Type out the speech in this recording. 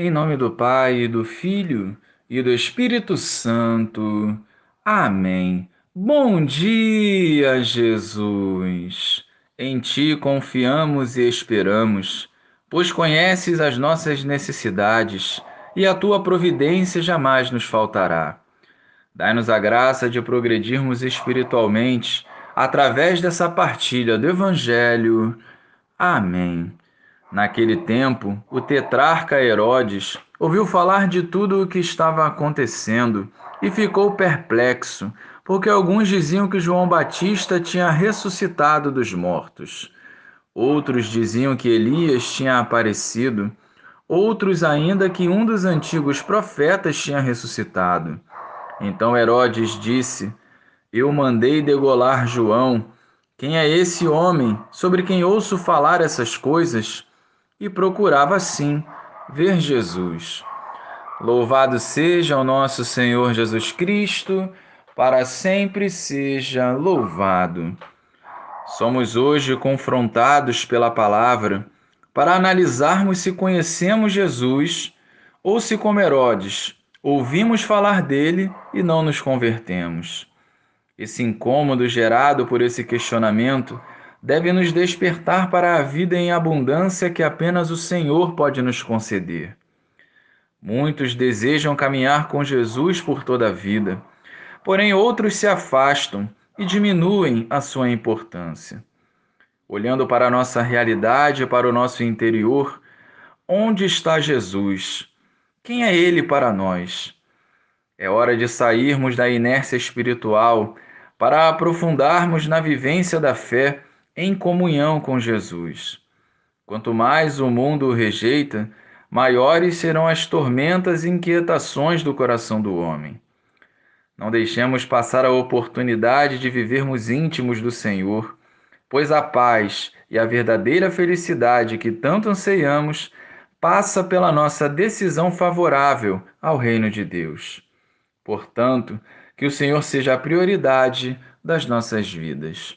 Em nome do Pai, do Filho e do Espírito Santo. Amém. Bom dia, Jesus. Em ti confiamos e esperamos, pois conheces as nossas necessidades e a tua providência jamais nos faltará. Dai-nos a graça de progredirmos espiritualmente através dessa partilha do Evangelho. Amém. Naquele tempo, o tetrarca Herodes ouviu falar de tudo o que estava acontecendo e ficou perplexo, porque alguns diziam que João Batista tinha ressuscitado dos mortos. Outros diziam que Elias tinha aparecido, outros ainda que um dos antigos profetas tinha ressuscitado. Então Herodes disse: Eu mandei degolar João. Quem é esse homem sobre quem ouço falar essas coisas? E procurava assim ver Jesus. Louvado seja o nosso Senhor Jesus Cristo, para sempre seja louvado. Somos hoje confrontados pela palavra para analisarmos se conhecemos Jesus ou se, como Herodes, ouvimos falar dele e não nos convertemos. Esse incômodo gerado por esse questionamento deve nos despertar para a vida em abundância que apenas o Senhor pode nos conceder. Muitos desejam caminhar com Jesus por toda a vida, porém outros se afastam e diminuem a sua importância. Olhando para a nossa realidade, para o nosso interior, onde está Jesus? Quem é Ele para nós? É hora de sairmos da inércia espiritual para aprofundarmos na vivência da fé em comunhão com Jesus. Quanto mais o mundo o rejeita, maiores serão as tormentas e inquietações do coração do homem. Não deixemos passar a oportunidade de vivermos íntimos do Senhor, pois a paz e a verdadeira felicidade que tanto anseiamos passa pela nossa decisão favorável ao reino de Deus. Portanto, que o Senhor seja a prioridade das nossas vidas.